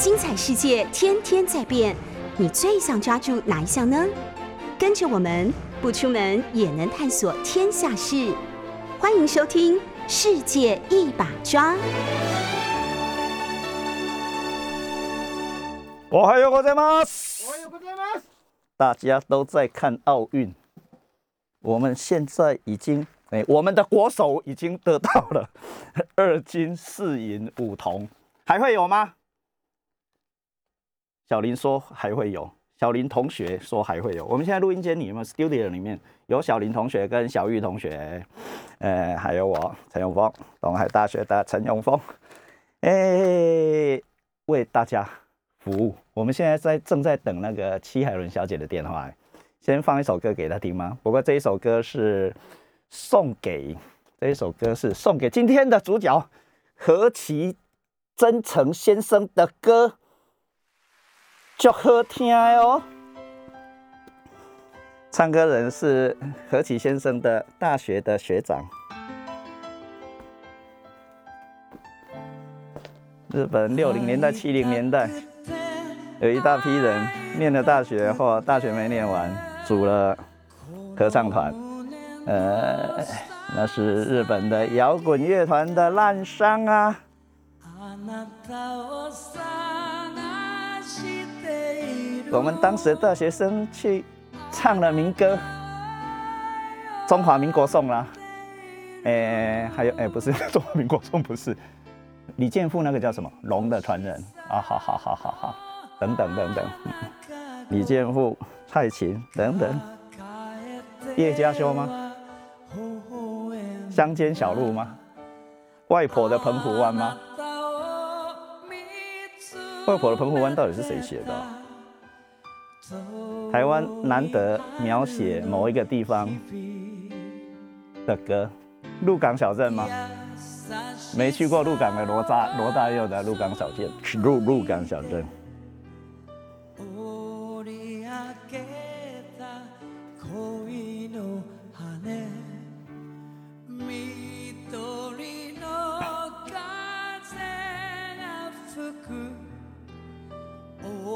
精彩世界天天在变，你最想抓住哪一项呢？跟着我们不出门也能探索天下事，欢迎收听《世界一把抓》。我还有我在吗？我有在吗？大家都在看奥运，我们现在已经。哎，我们的国手已经得到了二金四银五铜，还会有吗？小林说还会有，小林同学说还会有。我们现在录音间里面，studio 里面有小林同学跟小玉同学，呃，还有我陈永峰，东海大学的陈永峰，哎，为大家服务。我们现在在正在等那个戚海伦小姐的电话，先放一首歌给她听吗？不过这一首歌是。送给这一首歌是送给今天的主角何其真诚先生的歌，就好听哦。唱歌人是何其先生的大学的学长，日本六零年代、七零年代有一大批人念了大学或大学没念完，组了合唱团。呃，那是日本的摇滚乐团的烂伤啊。我们当时大学生去唱了民歌《中华民国颂》啦。哎，还有哎，不是《中华民国颂》，不是李健富那个叫什么《龙的传人》啊？好好好好好，等等等等，李健富、蔡琴等等，叶家修吗？乡间小路吗？外婆的澎湖湾吗？外婆的澎湖湾到底是谁写的？台湾难得描写某一个地方的歌，鹿港小镇吗？没去过鹿港的罗大罗大佑的鹿港小镇，鹿鹿港小镇。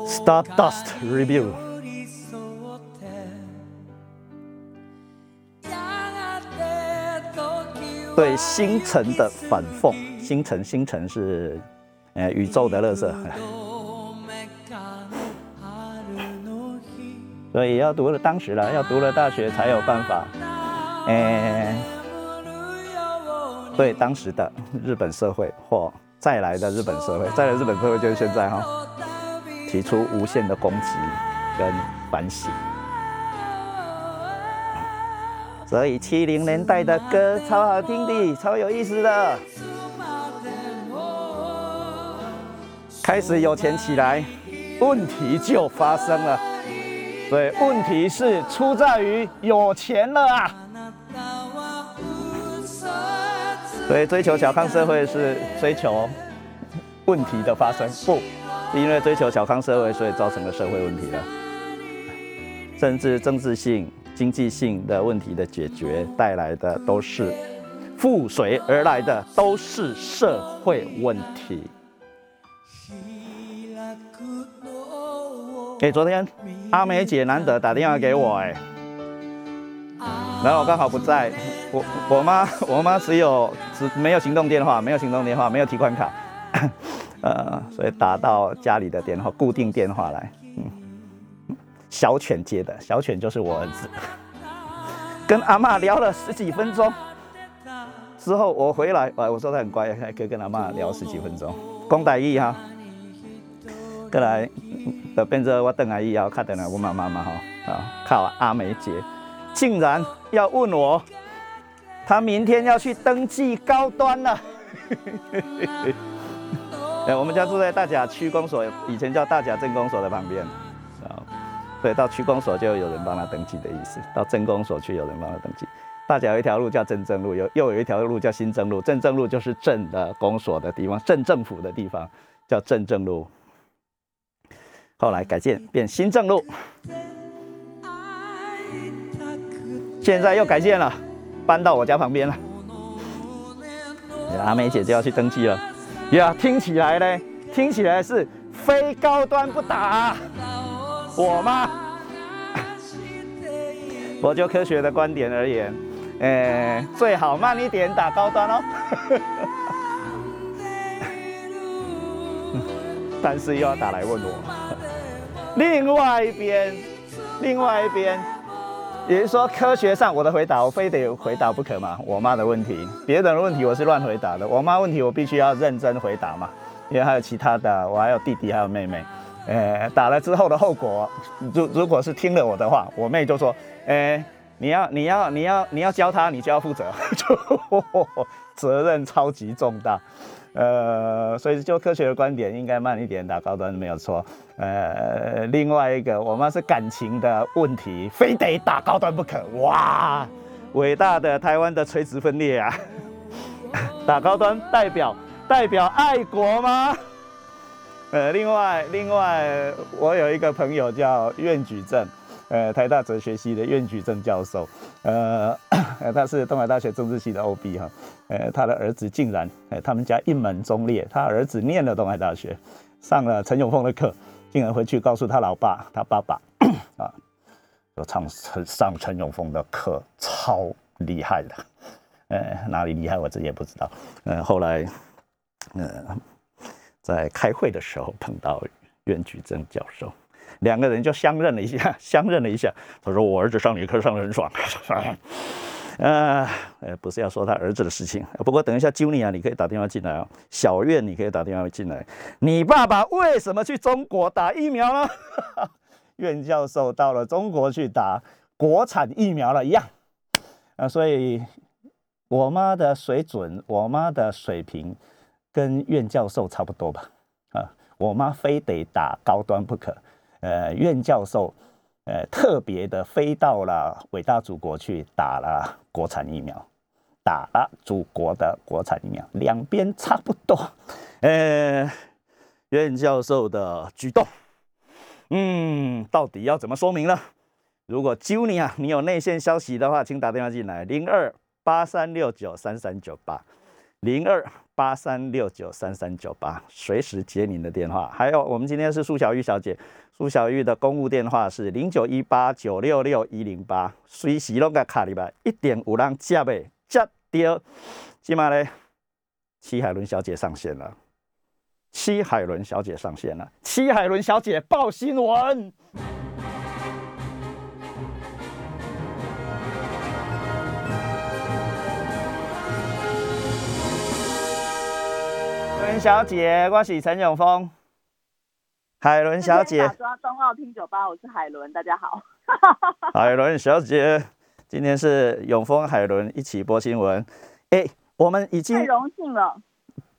Stardust Review，对星辰的反讽。星辰，星辰是呃宇宙的乐色。所以要读了当时了，要读了大学才有办法。呃，对当时的日本社会或再来的日本社会，再来日本社会就是现在哈。提出无限的攻击跟反省，所以七零年代的歌超好听的，超有意思的。开始有钱起来，问题就发生了。所以问题是出在于有钱了啊！所以追求小康社会是追求问题的发生，不。因为追求小康社会，所以造成了社会问题了，甚至政治性、经济性的问题的解决带来的都是附随而来的，都是社会问题。哎，昨天阿梅姐难得打电话给我，哎，然后我刚好不在，我我妈我妈只有只没有行动电话，没有行动电话，没有提款卡。呃，所以打到家里的电话，固定电话来，小犬接的，小犬就是我儿子，跟阿妈聊了十几分钟，之后我回来，我我说他很乖，还可以跟阿妈聊十几分钟，讲大意哈，过来就变成我等阿姨要看等我妈妈嘛哈，啊，靠阿梅姐，竟然要问我，他明天要去登记高端了。哎，我们家住在大甲区公所，以前叫大甲镇公所的旁边，所以到区公所就有人帮他登记的意思，到镇公所去有人帮他登记。大甲有一条路叫镇政路，有又有一条路叫新政路，镇政路就是镇的公所的地方，镇政府的地方叫镇政路，后来改建变新政路，现在又改建了，搬到我家旁边了，阿梅姐就要去登记了。呀，听起来呢，听起来是非高端不打。我吗？我就科学的观点而言，呃，最好慢一点打高端哦。但是又要打来问我。另外一边，另外一边，也就是说，科学上我的回答我非得回答不可嘛？我妈的问题，别人的问题我是乱回答的，我妈问题我必须要认真回答嘛，因为还有其他的，我还有弟弟还有妹妹。呃，打了之后的后果，如如果是听了我的话，我妹就说，呃，你要你要你要你要教他，你就要负责，就责任超级重大。呃，所以就科学的观点，应该慢一点打高端没有错。呃，另外一个，我妈是感情的问题，非得打高端不可。哇，伟大的台湾的垂直分裂啊！打高端代表代表爱国吗？呃，另外另外，我有一个朋友叫苑举正，呃，台大哲学系的苑举正教授，呃，他是东海大学政治系的 OB 哈，呃，他的儿子竟然，呃，他们家一门忠烈，他儿子念了东海大学，上了陈永峰的课，竟然回去告诉他老爸，他爸爸啊，说上陈上陈永峰的课超厉害的，呃，哪里厉害我自己也不知道，呃，后来，呃。在开会的时候碰到苑举正教授，两个人就相认了一下，相认了一下。他说：“我儿子上理科上的很爽。”呃，呃，不是要说他儿子的事情。不过等一下，Junia，你可以打电话进来哦。小苑，你可以打电话进来。你爸爸为什么去中国打疫苗呢？苑教授到了中国去打国产疫苗了一样。啊，所以我妈的水准，我妈的水平。跟苑教授差不多吧，啊，我妈非得打高端不可，呃，苑教授，呃，特别的飞到了伟大祖国去打了国产疫苗，打了祖国的国产疫苗，两边差不多，呃，苑教授的举动，嗯，到底要怎么说明呢？如果 Junia 你有内线消息的话，请打电话进来，零二八三六九三三九八，零二。八三六九三三九八，随时接您的电话。还有，我们今天是苏小玉小姐，苏小玉的公务电话是零九一八九六六一零八，随时拢个卡里边，一点五人接呗，接掉。今嘛呢，戚海伦小姐上线了，戚海伦小姐上线了，戚海伦小姐报新闻。小姐，我是陈永峰。海伦小姐，打抓冬奥听酒吧，我是海伦，大家好。海伦小姐，今天是永丰、海伦一起播新闻。哎，我们已经太荣幸了。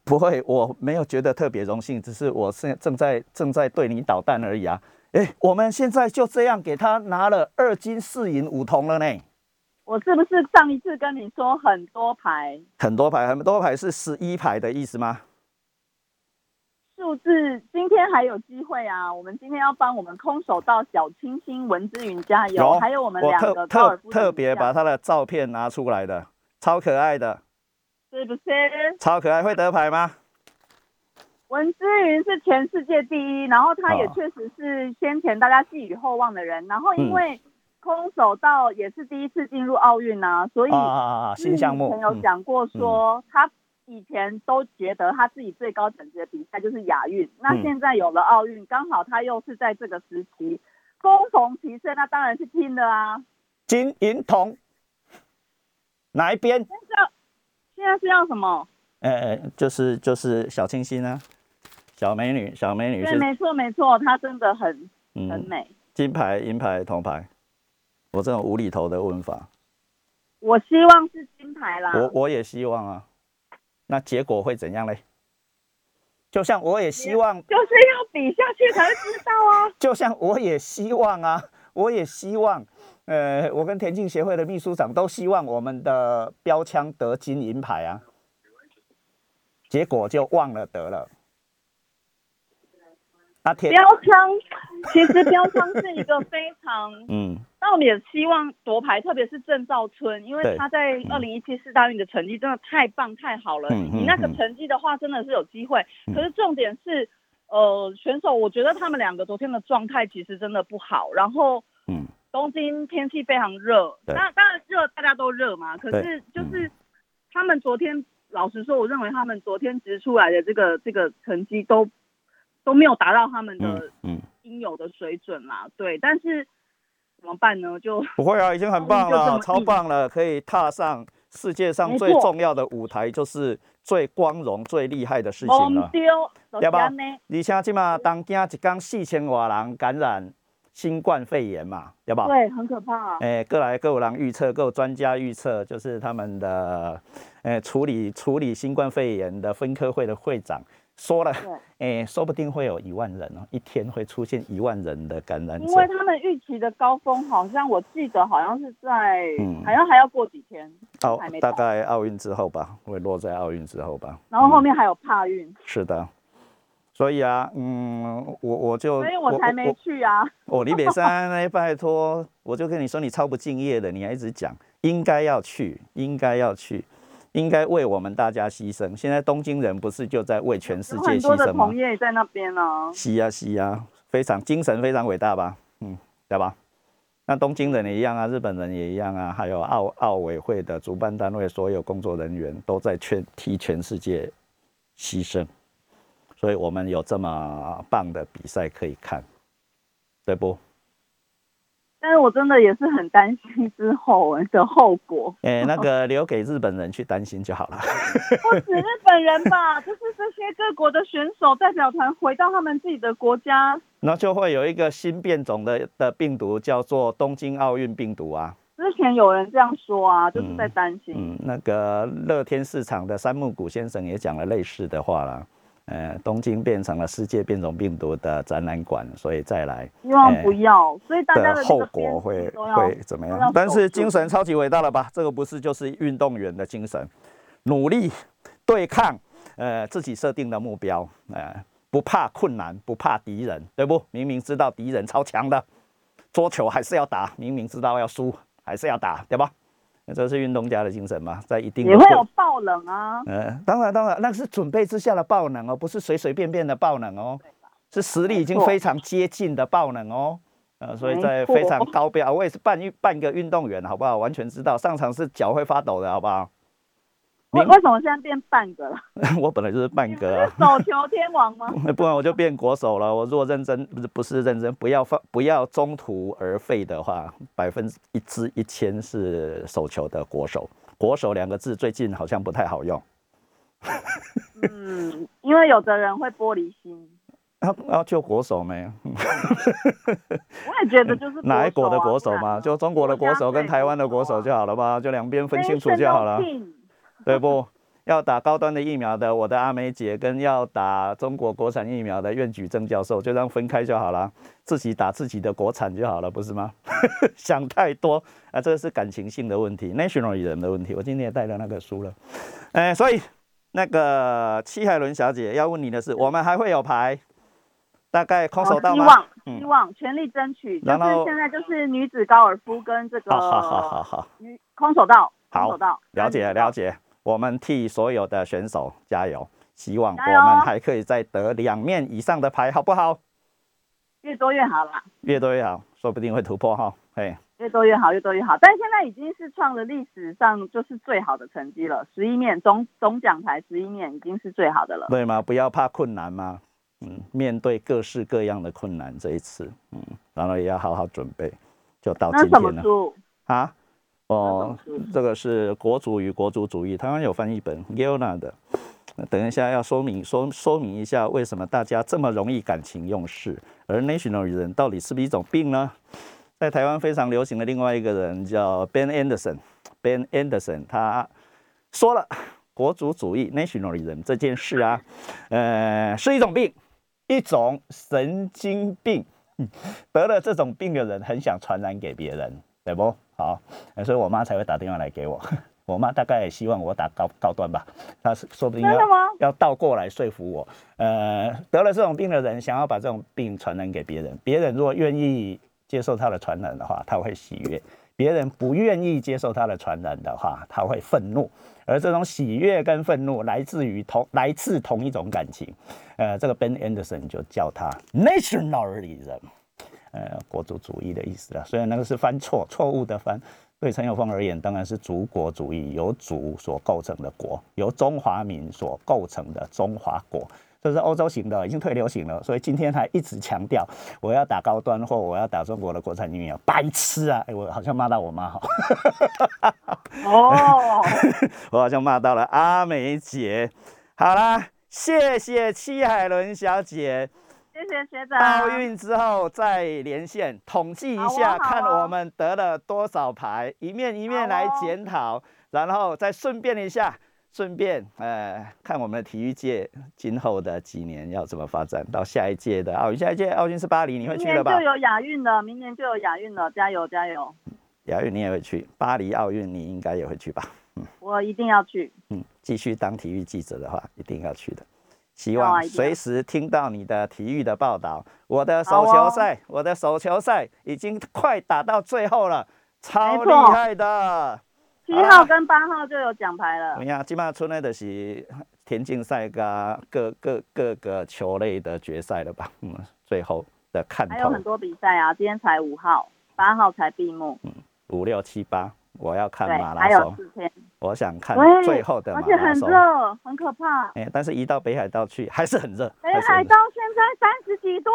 不会，我没有觉得特别荣幸，只是我现正在正在对你捣蛋而已啊。哎，我们现在就这样给他拿了二金四银五铜了呢。我是不是上一次跟你说很多牌？很多牌，很多牌是十一牌的意思吗？数字今天还有机会啊！我们今天要帮我们空手道小清新文之云加油，还有我们两个特特别把他的照片拿出来的，超可爱的，是不是？超可爱，会得牌吗？文之云是全世界第一，然后他也确实是先前大家寄予厚望的人，然后因为空手道也是第一次进入奥运呐，所以啊新项目有讲过说他。以前都觉得他自己最高等级的比赛就是亚运，那现在有了奥运，刚好他又是在这个时期，攻逢其胜，那当然是拼的啊。金银铜，哪一边？现在现在是要什么？呃，就是就是小清新啊，小美女，小美女。对，没错没错，她真的很很美。金牌、银牌、铜牌，我这种无厘头的问法。我希望是金牌啦。我我也希望啊。那结果会怎样嘞？就像我也希望，就是要比下去才会知道啊。就像我也希望啊，我也希望，呃，我跟田径协会的秘书长都希望我们的标枪得金银牌啊。结果就忘了得了。标枪 其实标枪是一个非常 嗯，那我们也希望夺牌，特别是郑兆春，因为他在二零一七四大运的成绩真的太棒太好了。你那个成绩的话，真的是有机会。可是重点是呃，选手我觉得他们两个昨天的状态其实真的不好，然后嗯，东京天气非常热，对。那当然热大家都热嘛，可是就是他们昨天，老实说，我认为他们昨天直出来的这个这个成绩都都没有达到他们的嗯嗯，应有的水准啦，对，但是怎么办呢？就不会啊，已经很棒了，超棒了，可以踏上世界上最重要的舞台，就是最光荣、最厉害的事情了。懵丢，要不要呢？而且即嘛，当今一天四千多人感染新冠肺炎嘛，要不？对，很可怕。诶，各来各有人预测，各有专家预测，就是他们的诶处理处理新冠肺炎的分科会的会长说了，诶，说不定会有一万人哦，一天会出现一万人的感染者因。为他们预期的高峰好像我记得好像是在，嗯好像还要过几天，奥还没到，大概奥运之后吧，会落在奥运之后吧。然后后面还有帕运，是的，所以啊，嗯，我我就所以我才没去啊。哦，李北山，哎拜托，我就跟你说，你超不敬业的，你还一直讲应该要去，应该要去，应该为我们大家牺牲。现在东京人不是就在为全世界有很多的牺牲吗同？业也在那边呢。是呀是呀，非常精神非常伟大吧？嗯，对吧？那东京人也一样啊，日本人也一样啊，还有奥奥委会的主办单位所有工作人员都在全替全世界牺牲，所以我们有这么棒的比赛可以看，对不？但是我真的也是很担心之后的后果，哎、那个留给日本人去担心就好了。不止日本人吧，就是这些各国的选手代表团回到他们自己的国家。那就会有一个新变种的的病毒，叫做东京奥运病毒啊。之前有人这样说啊，就是在担心。嗯，那个乐天市场的山木谷先生也讲了类似的话啦。呃，东京变成了世界变种病毒的展览馆，所以再来希望不要，所以大家的后果会会怎么样？但是精神超级伟大了吧？这个不是就是运动员的精神，努力对抗呃自己设定的目标，呃不怕困难，不怕敌人，对不？明明知道敌人超强的，桌球还是要打，明明知道要输还是要打，对吧？那这是运动家的精神嘛，在一定的也会有爆冷啊。呃，当然当然，那是准备之下的爆冷哦，不是随随便便的爆冷哦，是实力已经非常接近的爆冷哦。呃，所以在非常高标，我也是半运半个运动员，好不好？完全知道上场是脚会发抖的，好不好？明为为什么现在变半个了？我本来就是半个手球天王吗？不然我就变国手了。我如果认真不是不是认真，不要放不要中途而废的话，百分之一支一千是手球的国手。国手两个字最近好像不太好用。嗯，因为有的人会玻璃心，要要救国手没？我也觉得就是、哪一国的国手啊嘛？就中国的国手跟台湾的国手就好了吧？就两边分清楚就好了，对不？要打高端的疫苗的，我的阿梅姐跟要打中国国产疫苗的苑举正教授，就这样分开就好了，自己打自己的国产就好了，不是吗？想太多啊，这个是感情性的问题，national 人的问题。我今天也带了那个书了，哎、所以那个戚海伦小姐要问你的是，我们还会有牌，大概空手道吗？哦希望嗯希望全力争取，就然后是现在就是女子高尔夫跟这个好好好好好。女空手道，空好手道了解了，解，我们替所有的选手加油，希望我们还可以再得两面以上的牌，好不好？越多越好啦，越多越好，说不定会突破哈。嘿，越多越好，越多越好。但现在已经是创了历史上就是最好的成绩了，十一面总总奖牌十一面已经是最好的了。对吗？不要怕困难吗，嗯，面对各式各样的困难，这一次，嗯，然后也要好好准备，就到今天了？啊。哦那什么书，这个是国主与国族主义，台湾有翻译本 g i l n a 的。那等一下要说明说说明一下，为什么大家这么容易感情用事，而 national 人到底是不是一种病呢？在台湾非常流行的另外一个人叫 Ben Anderson，Ben Anderson 他说了，国族主义 nationalism 这件事啊，呃，是一种病，一种神经病。嗯得了这种病的人很想传染给别人，对不？好，呃所以我妈才会打电话来给我。我妈大概也希望我打高高端吧，她是说不定要？要倒过来说服我。呃，得了这种病的人想要把这种病传染给别人，别人如果愿意接受他的传染的话，他会喜悦；别人不愿意接受他的传染的话，他会愤怒，而这种喜悦跟愤怒来自于同来自同一种感情。呃，这个 Ben Anderson 就叫他 nationalism，呃，国族主义的意思了。虽然那个是翻错，错误的翻。对陈友峰而言，当然是族国主义，由族所构成的国，由中华民所构成的中华国。这是欧洲型的，已经退流行了，所以今天还一直强调我要打高端货我要打中国的国产疫苗，白痴啊！哎，我好像骂到我妈哈。哦，我好像骂到了阿美姐。好啦，谢谢戚海伦小姐。谢谢学长。奥运之后再连线统计一下，看我们得了多少牌，一面一面来检讨，然后再顺便一下。顺便，呃，看我们的体育界今后的几年要怎么发展，到下一届的奥运，下一届奥运是巴黎，你会去的吧？明年就有亚运了，明年就有亚运了，加油加油！亚运你也会去，巴黎奥运你应该也会去吧？嗯，我一定要去。嗯，继续当体育记者的话，一定要去的。希望随时听到你的体育的报道。我的手球赛，我的手球赛已经快打到最后了，超厉害的。七号跟八号就有奖牌了。哎呀，基本上出来的是田径赛跟各各各个球类的决赛了吧？嗯，最后的看头。还有很多比赛啊，今天才五号，八号才闭幕。嗯，五六七八，我要看马拉松。还有四天。我想看最后的马拉松。而且很热，很可怕。哎，但是一到北海道去还是很热。北海道现在三十几度。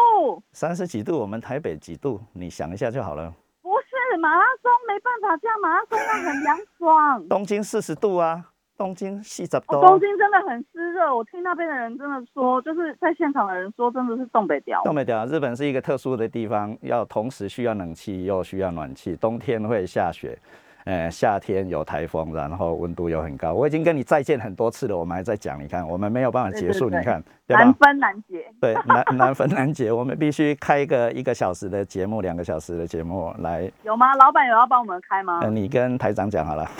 三十几度，我们台北几度？你想一下就好了。不是马拉松没办法，这样马拉松要很凉爽。东京四十度啊，东京四十度。东京真的很湿热，我听那边的人真的说，就是在现场的人说，真的是东北调。东北调，日本是一个特殊的地方，要同时需要冷气又需要暖气，冬天会下雪。呃，夏天有台风，然后温度又很高。我已经跟你再见很多次了，我们还在讲。你看，我们没有办法结束。你看，难分难解。对，难 难分难解。我们必须开一个一个小时的节目，两个小时的节目来。有吗？老板有要帮我们开吗？你跟台长讲好了。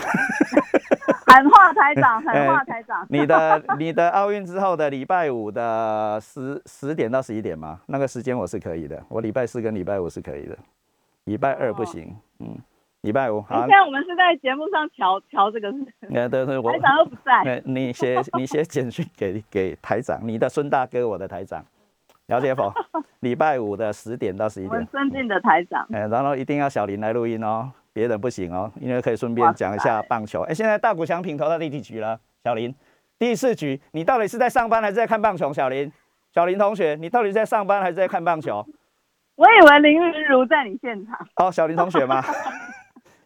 喊话台长，喊话台长。你的你的奥运之后的礼拜五的十十点到十一点吗？那个时间我是可以的。我礼拜四跟礼拜五是可以的，礼拜二不行。嗯。礼拜五，好。现在我们是在节目上调调这个事。对对我，台长又不在。你写你写简讯给给台长，你的孙大哥，我的台长，了解否？礼拜五的十点到十一点。我们尊敬的台长。哎，然后一定要小林来录音哦，别人不行哦，因为可以顺便讲一下棒球。哎，现在大谷翔平投到第几局了？小林，第四局，你到底是在上班还是在看棒球？小林，小林同学，你到底是在上班还是在看棒球？我以为林云如在你现场。哦，小林同学吗？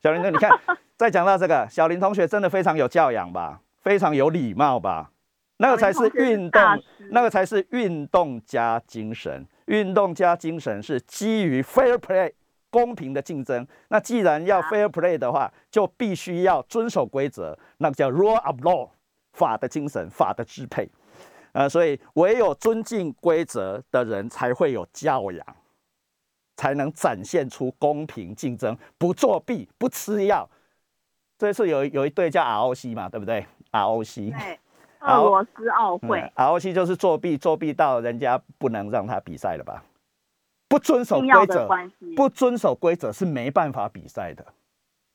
小林哥，你看，再讲到这个，小林同学真的非常有教养吧，非常有礼貌吧，那个才是运动，那个才是运动加精神，运动加精神是基于 fair play 公平的竞争。那既然要 fair play 的话，就必须要遵守规则，那个叫 rule of law 法的精神，法的支配。呃，所以唯有尊敬规则的人才会有教养。才能展现出公平竞争，不作弊，不吃药。这次有有一队叫 ROC 嘛，对不对？ROC，对，俄罗斯奥会。ROC 就是作弊，作弊到人家不能让他比赛了吧？不遵守规则，不遵守规则是没办法比赛的。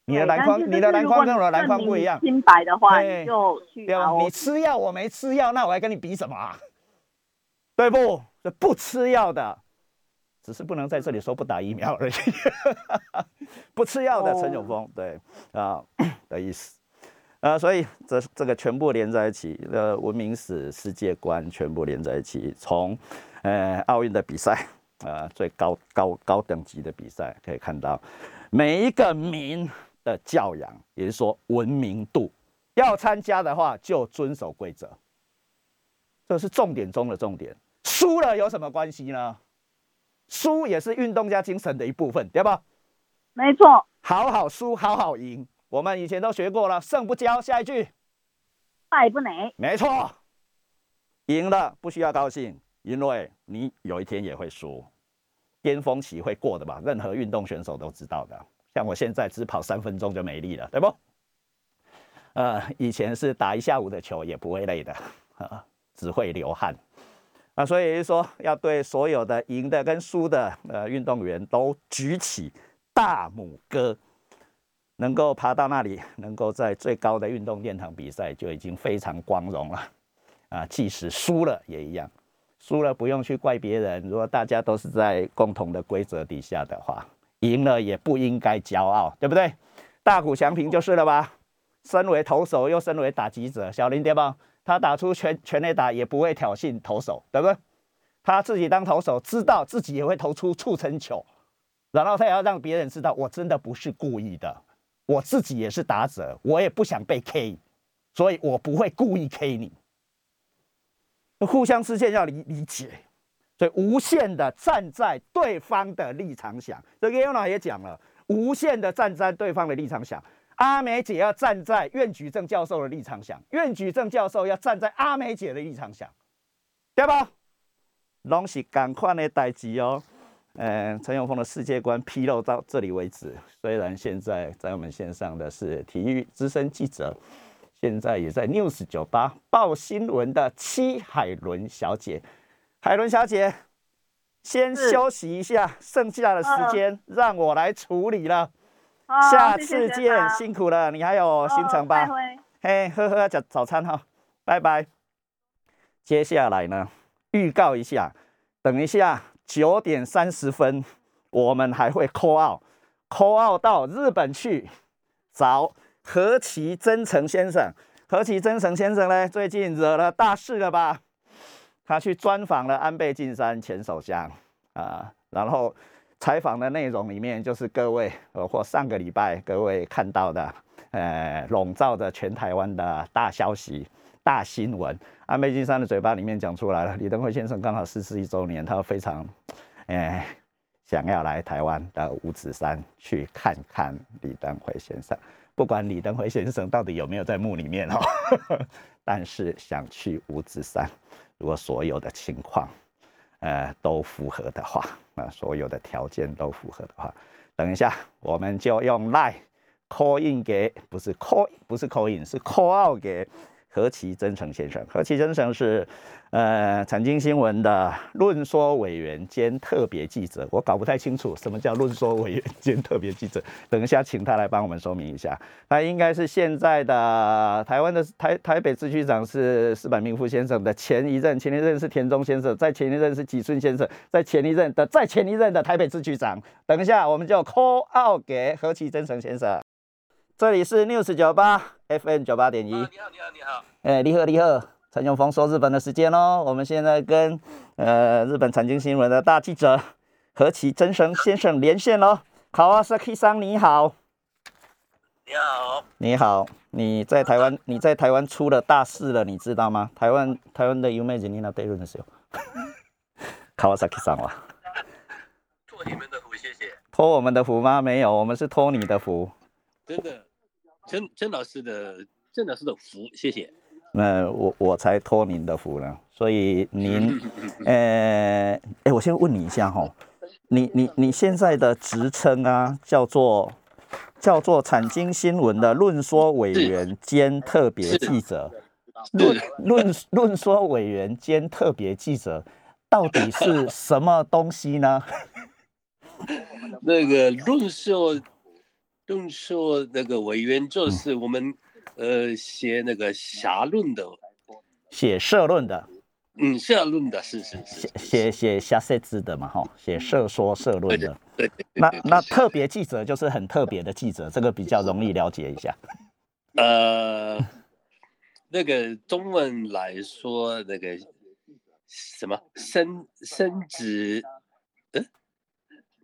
你的篮筐，你的篮筐跟我的篮筐不一样。清白的话，就去。你吃药，我没吃药，那我还跟你比什么？对不？不吃药的。只是不能在这里说不打疫苗而已，不吃药的陈永峰，对啊的意思，呃，所以这这个全部连在一起，呃，文明史、世界观全部连在一起，从呃奥运的比赛，呃最高高高等级的比赛，可以看到每一个民的教养，也就是说文明度，要参加的话就遵守规则，这是重点中的重点，输了有什么关系呢？输也是运动家精神的一部分，对吧？没错，好好输，好好赢。我们以前都学过了，胜不骄。下一句，败不馁。没错，赢了不需要高兴，因为你有一天也会输，巅峰期会过的吧？任何运动选手都知道的。像我现在只跑三分钟就没力了，对不？呃，以前是打一下午的球也不会累的，只会流汗。啊，所以就说要对所有的赢的跟输的呃运动员都举起大拇哥，能够爬到那里，能够在最高的运动殿堂比赛，就已经非常光荣了。啊，即使输了也一样，输了不用去怪别人。如果大家都是在共同的规则底下的话，赢了也不应该骄傲，对不对？大谷翔平就是了吧？身为投手又身为打击者，小林对吧？他打出全全垒打也不会挑衅投手，对不对？他自己当投手，知道自己也会投出触成球，然后他也要让别人知道，我真的不是故意的，我自己也是打者，我也不想被 K，所以我不会故意 K 你。互相之间要理理解，所以无限的站在对方的立场想，这个尤娜也讲了，无限的站在对方的立场想。阿美姐要站在苑举正教授的立场想，苑举正教授要站在阿美姐的立场想，对吧？拢是赶快的代志哦。嗯，陈永峰的世界观披露到这里为止。虽然现在在我们线上的是体育资深记者，现在也在 News 酒吧报新闻的戚海伦小姐。海伦小姐，先休息一下，剩下的时间让我来处理了。下次见，辛苦了，你还有行程吧？嘿，喝喝早早餐哈，拜拜。接下来呢，预告一下，等一下九点三十分，我们还会 call out，call out 到日本去找何其真诚先生。何其真诚先生呢，最近惹了大事了吧？他去专访了安倍晋三前首相啊，然后。采访的内容里面，就是各位呃或上个礼拜各位看到的，呃，笼罩着全台湾的大消息、大新闻。安倍晋三的嘴巴里面讲出来了，李登辉先生刚好逝世一周年，他非常，哎，想要来台湾的五指山去看看李登辉先生。不管李登辉先生到底有没有在墓里面哦，但是想去五指山，如果所有的情况。呃，都符合的话，啊，所有的条件都符合的话，等一下我们就用 line call in 给，不是 call，不是 call in，是 call out 给。何其真诚先生，何其真诚是，呃，财经新闻的论说委员兼特别记者。我搞不太清楚什么叫论说委员兼特别记者，等一下请他来帮我们说明一下。他应该是现在的台湾的台台北市区长是石板明夫先生的前一任，前一任是田中先生，在前一任是吉村先生，在前一任的在前一任的台北市区长。等一下我们就 call out 给何其真诚先生。这里是 News 九八 FM 九八点一。你好，你好，你好。哎，你好，你好，陈永峰说日本的时间哦。我们现在跟呃日本财经新闻的大记者何其真生先生连线喽。好啊，Saki 桑你好。你好。你好，你在台湾，你在台湾出了大事了，你知道吗？台湾台湾的有妹子你那对论的时候。好啊，Saki 桑哇。托你们的福，谢谢。托我们的福吗？没有，我们是托你的福。真的。曾曾老师的曾老师的福，谢谢。那我我才托您的福呢，所以您，呃，哎，我先问你一下哈，你你你现在的职称啊，叫做叫做产经新闻的论说委员兼特别记者，论论论说委员兼特别记者，到底是什么东西呢？那个论说。论说那个委员就是我们，呃，写那个 xã 论的，写社论的，嗯，社论的是是写写写下社字的嘛，哈，写社说社论的，对，那那特别记者就是很特别的记者，这个比较容易了解一下。呃，那个中文来说，那个什么升升职。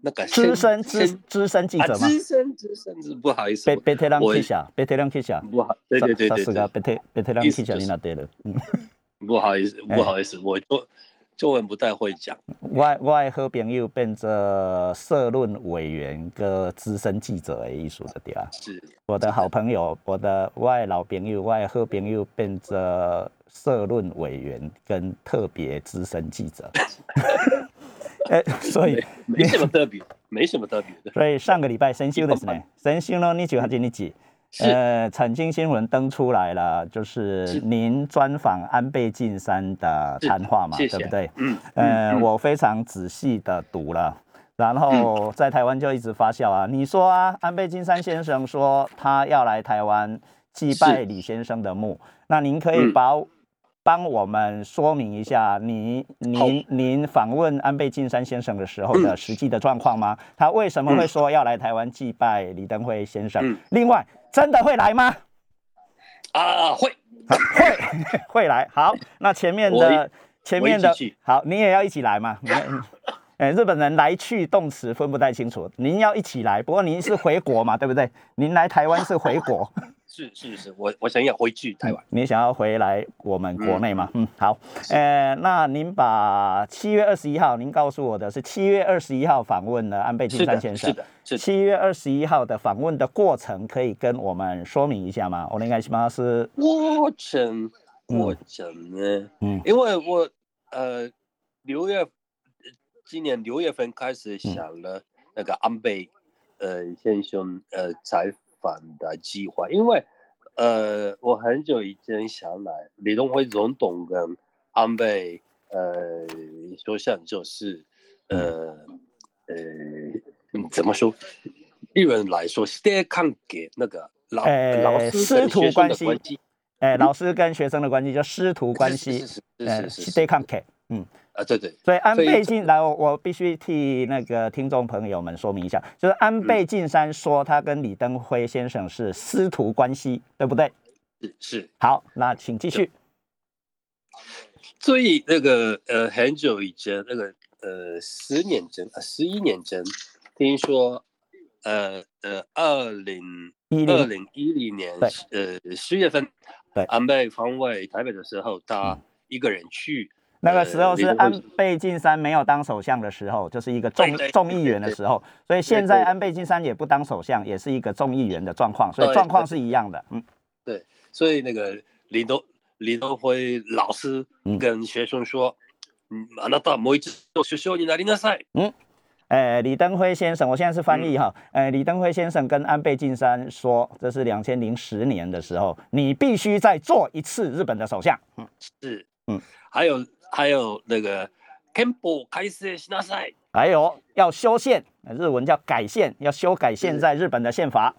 那个资深资资深记者吗？资深资深是不好意思，贝贝特朗记者，贝特朗记者，不好，对对对对，是个贝特贝特朗记者，你那对了，嗯，不好意思，不好意思，我中中文不太会讲。我我好朋友变成社论委员跟资深记者的艺术的对啊，是我的好朋友，我的我老朋友，我好朋友变成社论委员跟特别资深记者。哎，所以没什么特别，没什么特别的。所以上个礼拜生修的是呢，生修呢，你就还记你记，呃，产经新闻登出来了，就是您专访安倍晋三的谈话嘛，对不对？嗯，呃，我非常仔细的读了，然后在台湾就一直发酵啊。你说啊，安倍晋三先生说他要来台湾祭拜李先生的墓，那您可以嗯。把帮我们说明一下，您您您访问安倍晋三先生的时候的实际的状况吗？他为什么会说要来台湾祭拜李登辉先生？嗯另外，真的会来吗？啊，会，会 会来。好，那前面的前面的好，你也要一起来嘛？哎，日本人来去动词分不太清楚，您要一起来。不过您是回国嘛，对不对？您来台湾是回国，是是是，我我想要回去台湾。你想要回来我们国内吗？嗯，好。呃，那您把七月二十一号，您告诉我的是七月二十一号访问了安倍晋，三先生。是的，是的。七月二十一号的访问的过程，可以跟我们说明一下吗？我应该是过程嗯过程呢？嗯因为我呃六月，呃今年六月份开嗯始想了那个安倍呃先生呃采访的计划，因为呃我很久以前想来李登辉总统跟安倍呃首相就是呃呃嗯怎么说？日文来说，师弟関係那个老、呃老师师徒跟学生关系的关系。哎，老师跟学生的关系叫师徒关系，是是呃，是是是对抗给嗯，啊，对对，所以安倍晋来，我我必须替那个听众朋友们说明一下，就是安倍晋三说他跟李登辉先生是师徒关系，对不对？是是，好，那请继续。所以那个呃很久以前那个呃十年前啊十一年前，听说呃呃二零一零二零一零年呃十月份，对安倍访问台北的时候，他一个人去。那个时候是呃李登辉安倍晋三没有当首相的时候，就是一个众对对众议员的时候，所以现在对安倍晋三也不当首相，也是一个众议员的状况，所以对状况是一样的。嗯，所以那个李登李登辉老师嗯跟学生说：“嗯，あなたはもう一度首相になりなさい。呃，李登辉先生，我现在是翻译哈。呃，李登辉先生跟安倍晋三说，这是两千零十年的时候，你必须再做一次日本的首相。嗯，”是，嗯，还有 还有那个憲法改正しなさい。还有要修宪，呃日文叫改宪，要修改现在日本的宪法。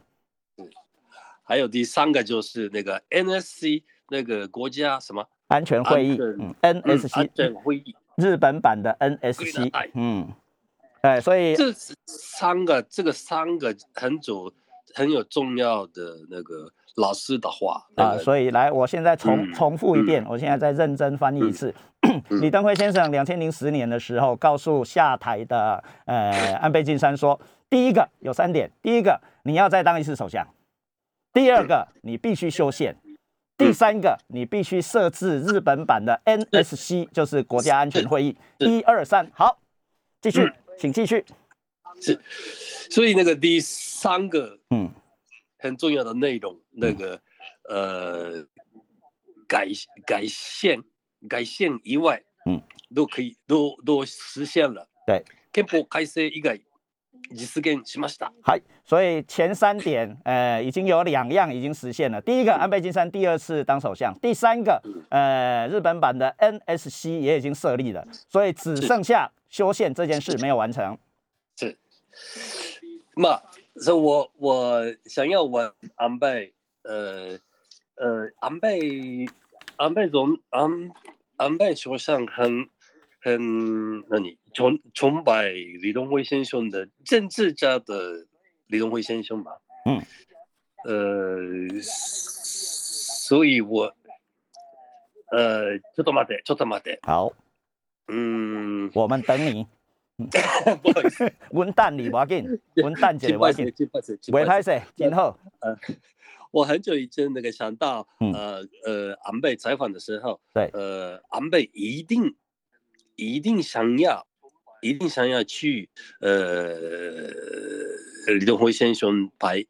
还有第三个就是那个 NSC 那个国家什么安全会议，安全嗯嗯安，NSC，全会议，日本版的对 NSC 的。嗯，哎，所以这三个这个三个很重 很有重要的那个老师的话啊，那个所以来，我现在重嗯重复一遍，我现在再认真翻译一次。李登辉先生两千零十年的时候，告诉下台的呃安倍晋三说，第一个有三点，第一个你要再当一次首相，第二个你必须修宪，第三个你必须设置日本版的 NSC，就是国家安全会议。一二三，好，继续，嗯请继续。是，所以那个第三个嗯很重要的内容，那个呃改改宪改宪以外，嗯，都可以都都实现了。对，憲法改正以外実現しました。好，所以前三点，呃，已经有两样已经实现了。第一个，安倍晋三第二次当首相；第三个，呃，日本版的 NSC 也已经设立了，所以只剩下修宪这件事没有完成。 是，まあ、所以我我想要问安倍，呃呃，安倍安倍总安安倍首相很很那你崇崇拜李登辉先生的政治家的李登辉先生嘛？嗯，呃，所以我呃，ちょっと待って、ちょっと待って，好，嗯，我们等你。 不好意思，温蛋你无要紧，温蛋姐无要紧，真不好意思，真好。我很久以前那个想到，嗯。呃呃，安倍采访的时候，对。呃，安倍一定一定想要，一定想要去，呃，李登辉先生拍，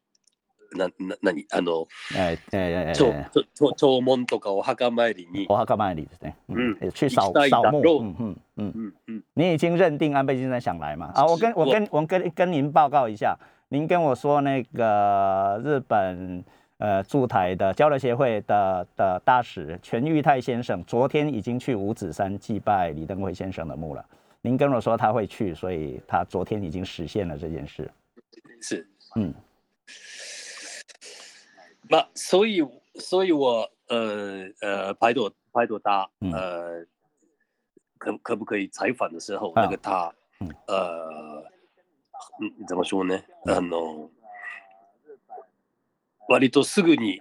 なな何あの哎哎哎弔哎，弔弔弔問とかお墓参りに，我要干嘛你对，嗯嗯，去扫一带一扫墓，打肉嗯嗯嗯。嗯嗯，你已经认定安倍晋三想来嘛？啊，我跟我我跟我跟跟您报告一下，您跟我说那个日本呃驻台的交流协会的的大使全玉泰先生，昨天已经去五指山祭拜李登辉先生的墓了。 您跟我说他会去，所以他昨天已经实现了这件事。是，嗯， 那所以，所以我呃呃拍朵拍朵大，嗯。呃，可可不可以采访的时候，啊那个他嗯，呃，嗯，怎么说呢？あの、割とすぐに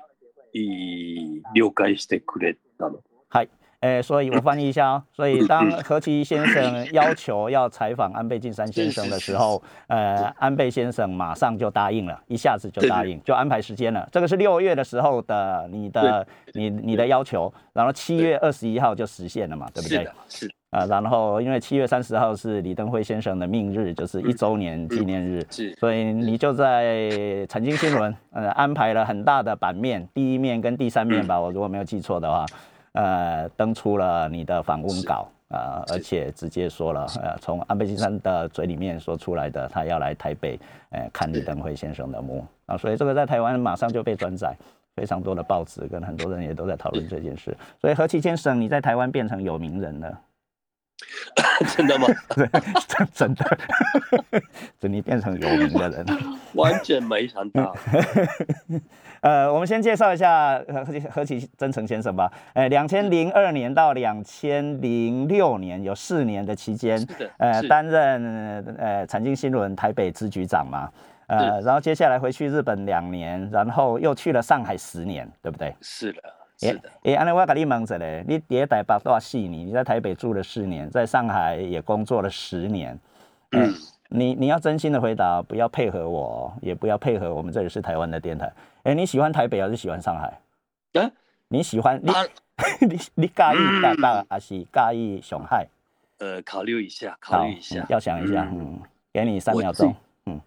い了解してくれたの？嗨，诶，所以我翻译一下哦。所以 当何其先生要求要采访安倍晋三先生的时候，呃，安倍先生马上就答应了，一下子就答应，就安排时间了。这个是六月的时候的你的你你的要求，然后七月二十一号就实现了嘛，对不对？是的？，是。啊、然后因为七月三十号是李登辉先生的命日，就是一周年纪念日，是所以你就在财经新闻呃安排了很大的版面，第一面跟第三面吧，我如果没有记错的话，呃，登出了你的访问稿。呃，而且直接说了，呃，从安倍晋三的嘴里面说出来的，他要来台北，呃，看李登辉先生的墓啊，所以这个在台湾马上就被转载，非常多的报纸跟很多人也都在讨论这件事，所以何其先生，你在台湾变成有名人了。真的吗？真真的，等你变成有名的人。完全没想到。呃，我们先介绍一下何何其真诚先生吧。呃，两千零二年到两千零六年有四年的期间呃，担任呃产经新闻台北支局长嘛。呃，然后接下来回去日本两年，然后又去了上海十年，对不对？是的，是的。诶，安尼我跟你问一下，你伫台北多少四年？你在台北住了四年，在上海也工作了十年。嗯，你你要真心的回答，不要配合我哦，也不要配合我们这里是台湾的电台。哎，你喜欢台北还是喜欢上海？啊，你喜欢你啊 你你介意台北还是介意上海？呃，考虑一下，考虑一嗯下。要想一下。嗯嗯，给你三秒钟。嗯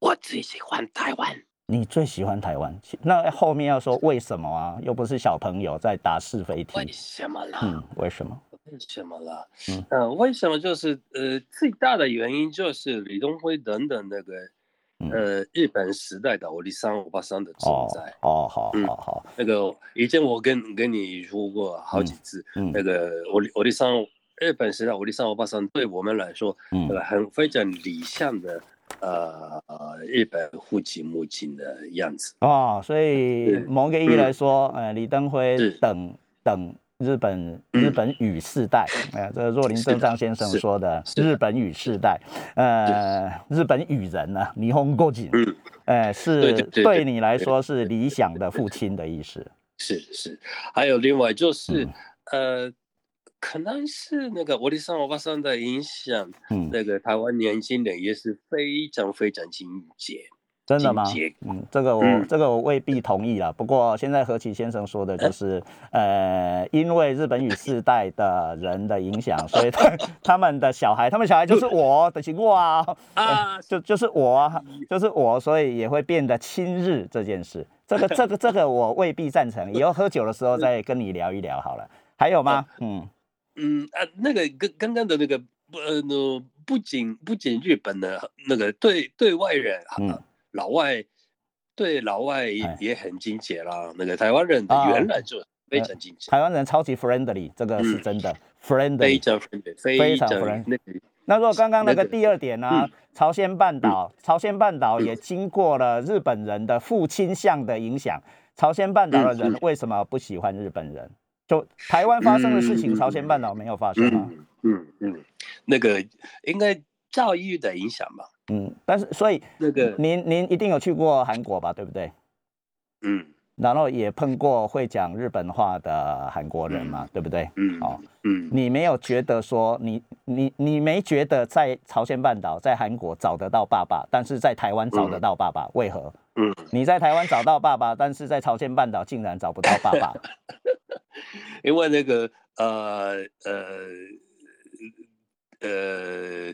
我最喜欢台湾。你最喜欢台湾？那后面要说为什么啊？又不是小朋友在答是非题为题。什么啦？嗯，为什么？为什么啦？嗯呃、为什么就是呃，最大的原因就是李登辉等等那个嗯呃日本时代的欧利桑欧巴桑的存哦在。哦，好嗯好好。那个以前我跟跟你说过好几次，嗯那个欧利欧利桑日本时代欧利桑欧巴桑对我们来说，嗯呃，很非常理想的呃呃日本父亲母亲的样子。哦，所以是某个意义来说，呃，李登辉等等日本嗯。日本语世代，呃，这个若林正章先生说的日本语世代，呃，日本语人呢，霓虹过景，嗯，呃，是对。你来说是理想的父亲的意思。是是，还有另外就是、嗯。呃，可能是那个欧利桑欧巴桑的影响，嗯，那个台湾年轻人也是非常非常精简。真的吗？嗯，这个我、嗯这个我未必同意啦。不过现在何其先生说的就是，呃，因为日本语 世代的人的影响，所以他他们的小孩，他们小孩就是我的情况 啊，啊，就就是我啊，就是我，所以也会变得亲日这件事。这个这个这个我未必赞成，以后喝酒的时候再跟你聊一聊好了。还有吗？嗯嗯啊，那个跟刚刚的那个不呃，那不仅不仅日本的那个对对外人，嗯啊老外对老外也很亲切啦。那个台湾人的啊原来就非常精简，台湾人超级 friendly，这个是嗯真的非 friendly 非。常 friendly，非非常常 friendly 那如果刚刚那个第二点呢、嗯朝鲜半岛，朝鲜半岛也经过了日本人的父亲相的影响，朝鲜半岛的人为什么不喜欢日本人？就台湾发生的事情，嗯朝鲜半岛没有发生啊。嗯嗯嗯，那个应该教育的影响吧。嗯，但是所以那个您您一定有去过韩国吧，对不对？嗯然后也碰过会讲日本话的韩国人嘛，对不对？嗯哦嗯你没有觉得说你你你没觉得在朝鲜半岛、在韩国找得到爸爸，但是在台湾找得到爸爸，为何？嗯，你在台湾找到爸爸，但是在朝鲜半岛竟然找不到爸爸。因为那个呃呃呃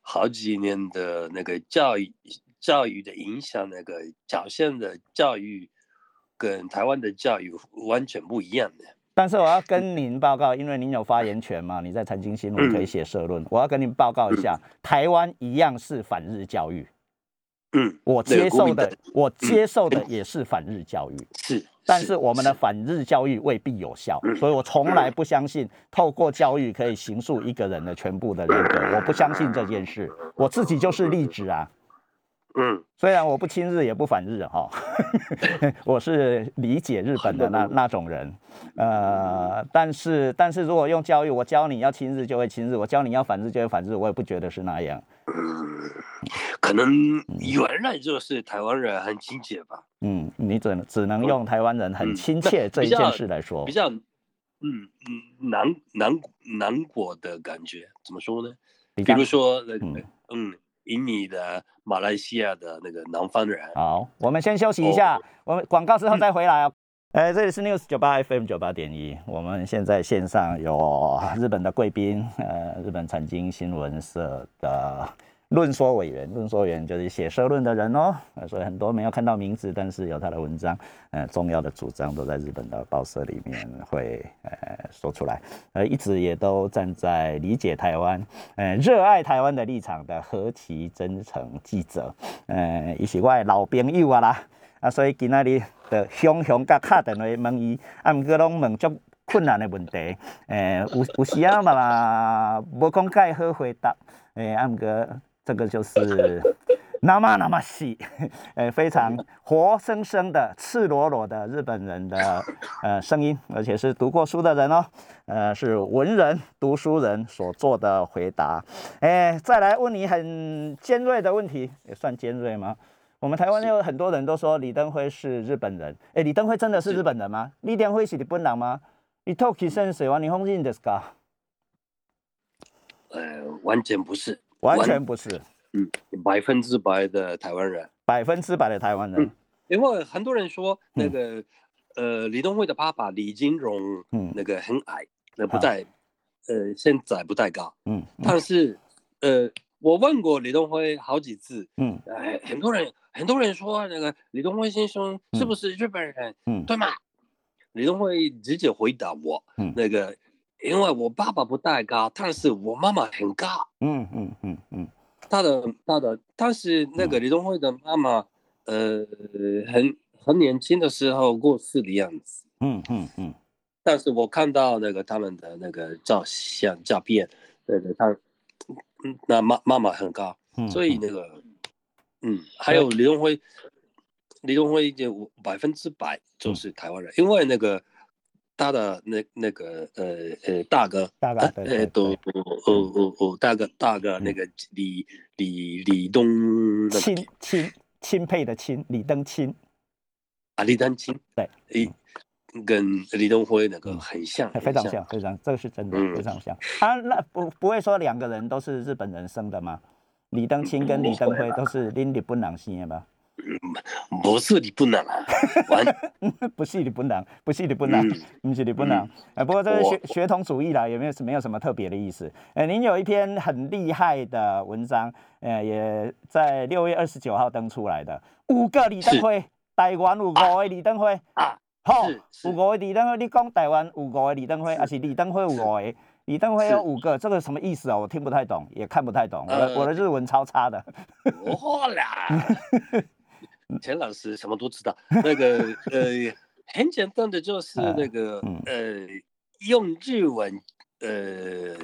好几年的那个教育教育的影响，那个朝鲜的教育跟台湾的教育完全不一样的。但是我要跟您报告，因为您有发言权嘛，你在财经新闻可以写社论。我要跟您报告一下，台湾一样是反日教育。嗯，我接受的我接受的也是反日教育。是，但是我们的反日教育未必有效，嗯所以我从来不相信透过教育可以形塑一个人的全部的人格，我不相信这件事。我自己就是例子啊，嗯，虽然我不亲日也不反日哈，我是理解日本的那 那种人，呃，但是但是如果用教育，我教你要亲日就会亲日，我教你要反日就会反日，我也不觉得是那样。嗯。可能原来就是台湾人很亲切吧，嗯，你只能只能用台湾人很亲切这一件事来说。比，较，嗯嗯难难难过的感觉，怎么说呢？比较比如说那个嗯。嗯，印尼的、马来西亚的那个南方人，好，我们先休息一下，我们广告之后再回来哦。哎，这里是 News 九八 FM 九八点一，我们现在线上有日本的贵宾，呃，日本产经新闻社的论说委员，论说委员就是写社论的人哦，呃所以很多没有看到名字，但是有他的文章，呃，重要的主张都在日本的报社里面会呃说出来，呃，一直也都站在理解台湾，呃，热爱台湾的立场的何其真诚记者，呃，伊是我的老朋友啊啦。啊，所以今仔日就雄雄甲敲电话问伊，啊，毋过拢问足困难的问题，诶、有有时啊嘛啦无讲介好回答，诶、啊，毋过这个就是那么那么细，呃，非常活生生的、赤裸裸的日本人的呃声音，而且是读过书的人哦，呃，是文人、读书人所做的回答。哎，再来问你很尖锐的问题，也算尖锐吗？我们台湾有很多人都说李登辉是日本人，哎，李登辉真的是日本人吗？李登辉是日本人吗？你透起先生は日本人ですか？呃，完全不是， 完全不是，嗯，百分之百的台湾人。百分之百的台湾人嗯。因为很多人说那个、呃李登辉的爸爸李金荣，嗯那个很矮，那不太呃现在不太高，嗯嗯但是呃我问过李登辉好几次，嗯哎，很多人很多人说那个李登辉先生是不是日本人，嗯对吗？李登辉直接回答我，嗯那个因为我爸爸不太高，但是我妈妈很高，嗯嗯嗯嗯。他的他的，但是那个李宗辉的妈妈，呃，很很年轻的时候过世的样子。嗯嗯嗯。但是我看到那个他们的那个照相照片，对对，他，嗯，那妈妈妈很高，嗯，所以那个，嗯，还有李宗辉，李宗辉就百分之百就是台湾人，因为那个他的那那个呃呃大哥，大概对对呃都对哦哦哦大哥大哥那个李李李东那个钦钦钦佩的钦，李登钦。啊李登钦，对，诶，跟李登辉那个嗯很像，非常像，非常，这个是真的，嗯非常像。啊，那不不会说两个人都是日本人生的吗？李登钦跟李登辉都是林立本人生的吗？不是你不能啊，完，不是你本人，不是你本人，嗯不是日本人。哎，不过这是我血血统主义啦，也没有没有什么特别的意思。呃，您有一篇很厉害的文章，呃，也在六月二十九号登出来的，五个李登辉，台湾有五个李登辉。啊，好，五个李登辉，你讲台湾有五个李登辉，还是李登辉有五个？李登辉有五个，这个什么意思啊？我听不太懂，也看不太懂。我的、呃我的日文超差的。错啦，钱老师什么都知道。那个呃，很简单的就是那个嗯。呃，用日文呃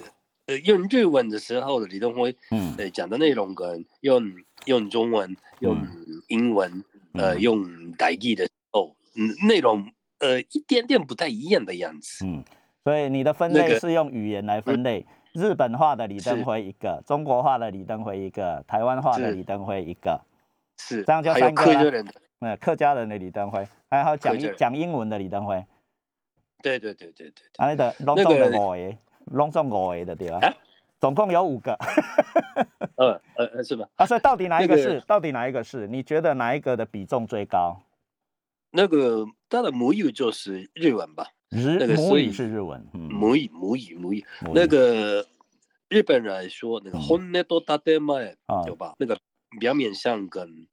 呃用日文的时候的李登辉嗯。呃讲的内容跟用用中文、用英文、呃嗯。用台语的时候，嗯，内容呃一点点不太一样的样子。嗯，所以你的分类是用语言来分类，日本化的李登辉一个，中国化的李登辉一个，台湾化的李登辉一个，是，这样就还有三个了客家人的，嗯，客家人的李登辉，还有讲讲英文的李登辉，对对对对对对。啊，那个拢那总的个五个，拢总五个的对吧啊？总共有五个 呃呃呃，是吧？啊，所以到底哪一个那个是？到底哪一个是？你觉得哪一个的比重最高？那个他的母语就是日文吧？日母语是日文，嗯，母语母语母语，那个日本人来说那个嗯本音と建前啊有吧？那个表面上跟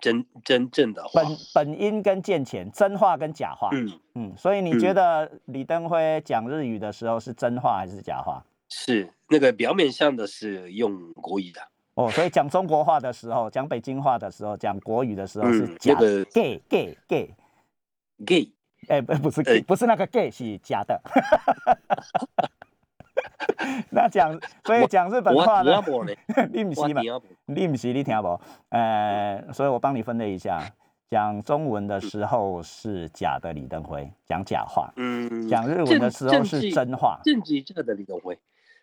真真正的话，本本音跟见钱，真话跟假话，嗯，嗯，所以你觉得李登辉讲日语的时候是真话还是假话？是那个表面上的是用国语的，哦，所以讲中国话的时候，讲北京话的时候，讲国语的时候是假的那个 gay 哎、不不是呃 gay，不是那个 gay 是假的。那讲，所以讲日本我话呢？你不是嘛？你不是你听不？呃，所以我帮你分类一下，讲中文的时候是假的李登辉，讲假话；嗯，讲日文的时候是真话，政治者的李登辉，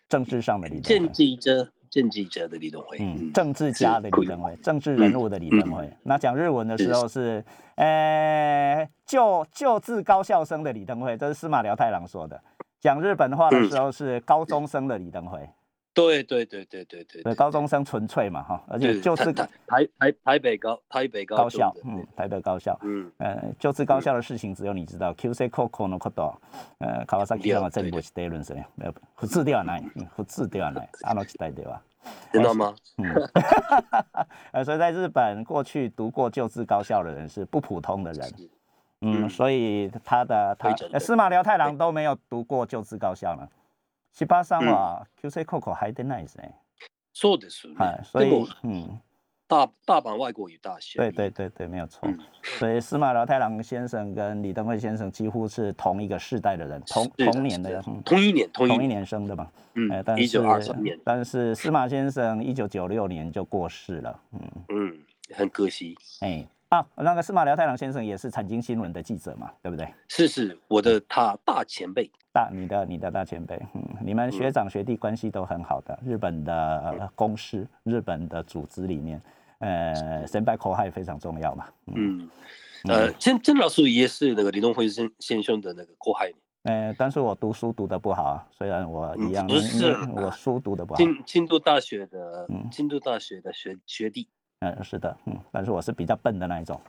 政治上的李登政辉。治者政治者的李登辉，嗯，嗯，政治家的李登辉，政治人物的李登辉。那讲日文的时候是，呃，就就治高校生的李登辉，这是司马辽太郎说的。讲日本话的时候是高中生的李登辉，对对对对对对对，高中生纯粹嘛哈，而且对就是台台台台北高台北高校，中的嗯，台北高校。嗯，呃，就职高校的事情只有你知道。QC Coco no Kodo，呃，川崎さんは全部知っているんですね。没有，不字ではない，嗯不字ではない。あの時代では。知道吗？嗯，呃，所以在日本过去读过旧制高校的人是不普通的人， 嗯，嗯所以他的他非常呃司马辽太郎都没有读过旧制高校呢。西巴桑嗯は QC Coco 还得 nice 呢，そうですね。哎，所以でも嗯，大大阪外国语大学，对对对对，没有错嗯。所以司马辽太郎先生跟李登辉先生几乎是同一个世代的人，同是的同年的是，嗯同一年，同同一一年，年生的嘛。嗯呃，但，一九二是三年，但是司马先生一九九六年就过世了，嗯。嗯，很可惜，哎 啊，那个司马辽太郎先生也是产经新闻的记者嘛，对不对？是是我的他大前辈，大你的你的大前辈，嗯，你们学长学弟关系都很好的。日本的呃公司、日本的组织里面，呃，先拜口害非常重要嘛。嗯，嗯，呃，郑郑老师也是那个李东辉先先生的那个口害，呃，但是我读书读的不好啊，虽然我一样，嗯不是嗯我书读的不好。京京都大学的嗯京都大学的学学弟，嗯，是的，嗯，但是我是比较笨的那一种。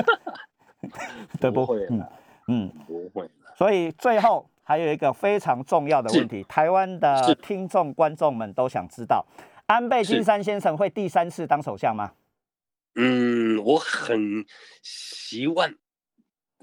对不？嗯嗯。不会，所以最后还有一个非常重要的问题，台湾的听众观众们都想知道，安倍晋三先生会第三次当首相吗？嗯，我很希望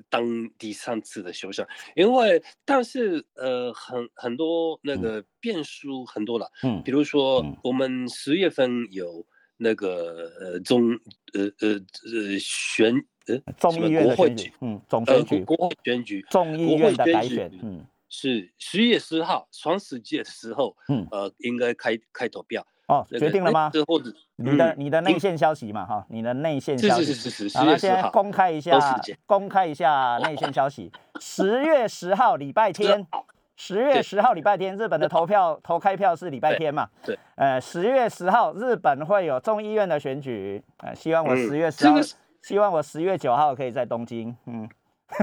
当第三次的首相，因为但是呃，很很多那个变数很多了，嗯比如说嗯我们十月份有那个呃中呃呃呃选呃众议院的国会选举，嗯，总呃选举，国国会选举，众议院的改选，嗯，是十月十号双十节的时候，嗯呃，应该开开投票，哦，那个决定了吗？这或者你的嗯你的内线消息嘛，哈，你的内线消息。是是是是，好，十月十那现在号公开一下公开一下内线消息。十月十号礼拜天，十月十号礼拜天，日本的投票投开票是礼拜天嘛？对。呃，十月十号日本会有众议院的选举，呃，希望我嗯。十月十号这个，希望我十月九号可以在东京。嗯，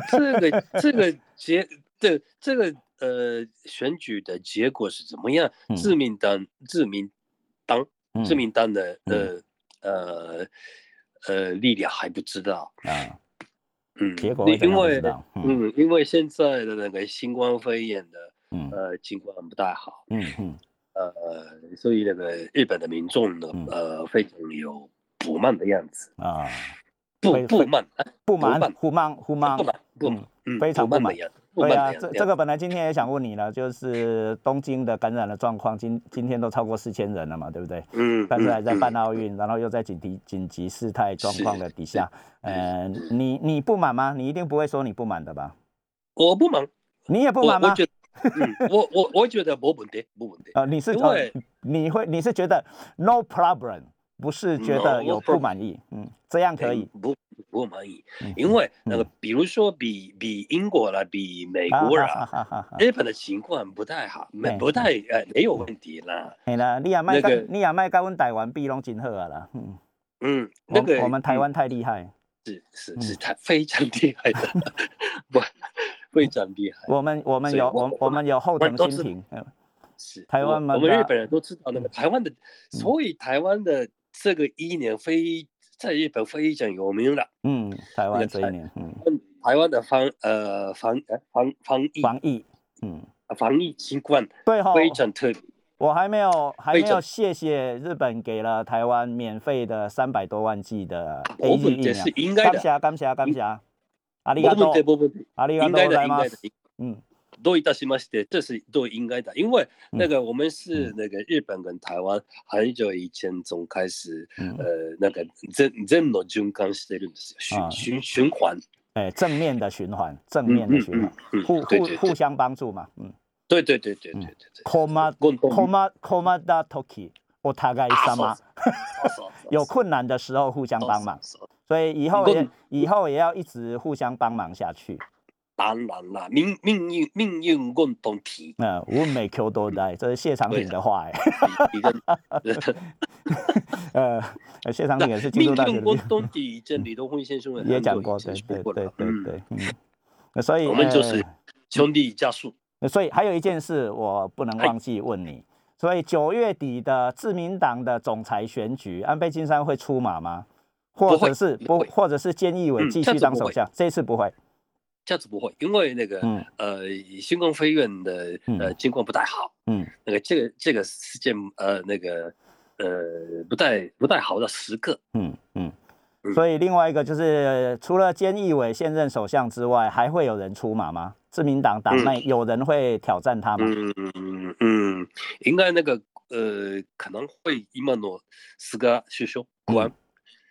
这个 这个结对这个呃选举的结果是怎么样？嗯？自民党自民党嗯。自民党的呃呃呃力量还不知道，啊，嗯，结果因为。嗯。嗯，因为现在的那个新冠肺炎的嗯。呃情况不太好，嗯嗯。呃，所以那个日本的民众呢嗯，呃，非常有不满的样子，啊，不不满，不满不满，不满，不满不，满，不，嗯，非常不满的样子，不对啊，这这个本来今天也想问你了，就是东京的感染的状况，今今天都超过四千人了嘛，对不对？嗯，但是还在嗯办奥运，然后又在紧急紧急事态状况的底下，嗯呃，你你不满吗？你一定不会说你不满的吧？我不满，你也不满吗？我我 我我我觉得没问题，没问题。呃，你是呃因为你会你是觉得 no problem，不是觉得有不满意，嗯，这样可以，嗯不不满意，嗯因为那个嗯比如说比比英国啦，比美啊国啦，日本的情况不太好，没不太呃没有问题啦。嘿啦，你也卖个你也卖台湾比拢真好啊啦，嗯，嗯，我那个我们台嗯湾太厉害，是是嗯是太非常厉害的，不非常厉害。我们我们有我我们有后藤新平，嗯是台湾我们日本人都知道那个台湾的，所以台湾的这个一年非在日本非常有名了。嗯，台湾个台这一年，嗯，台湾的防呃防呃防防疫防疫，嗯，防疫情况对哈，非常特别。我还没有还没有非常谢谢日本给了台湾免费的三百多万剂的我 A G 疫苗们这是，应该的，感谢感谢感谢，あり没がとう问题，没问题， ありが应该的，とうござい应该的ます。。嗯， 都いたしまして，这是都应该的，因为那个我们是那个日本跟台湾很久以前从开始，呃，那个正正の循環してるんですよ，循循循环，哎，正面的循环，正面的循环，互互互相帮助嘛，嗯，对对对对对对对。コマコマコマダトキお互い様，有困难的时候互相帮忙，所以以后也以后也要一直互相帮忙下去。 当然啦，命命运命运共同体。嗯，我每 Q 多代，这是谢长廷的话哎。呃，谢长廷也是。命运共同体，这李东辉先生也讲过，对对对对对，嗯。那所以我们就是兄弟加速。所以还有一件事，我不能忘记问你。所以九月底的自民党的总裁选举，安倍晋三会出马吗？或者是不，或者是菅义伟继续当首相？这次不会。下次不会，因为那个呃，星光飞院的呃情况不太好，嗯，那个这个这个事件呃那个呃不太不太好的时刻，嗯嗯，所以另外一个就是除了菅义伟现任首相之外，还会有人出马吗？自民党党内有人会挑战他吗？嗯嗯嗯，应该那个呃可能会今の菅首相官。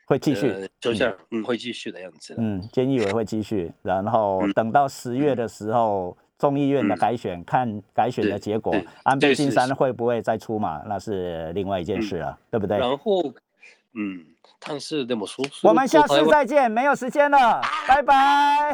会继续，就像嗯会继续的样子。嗯，监议委会继续，然后等到十月的时候，众议院的改选，看改选的结果，安倍晋三会不会再出马，那是另外一件事了，对不对？然后，嗯，但是这么说，我们下次再见，没有时间了，拜拜。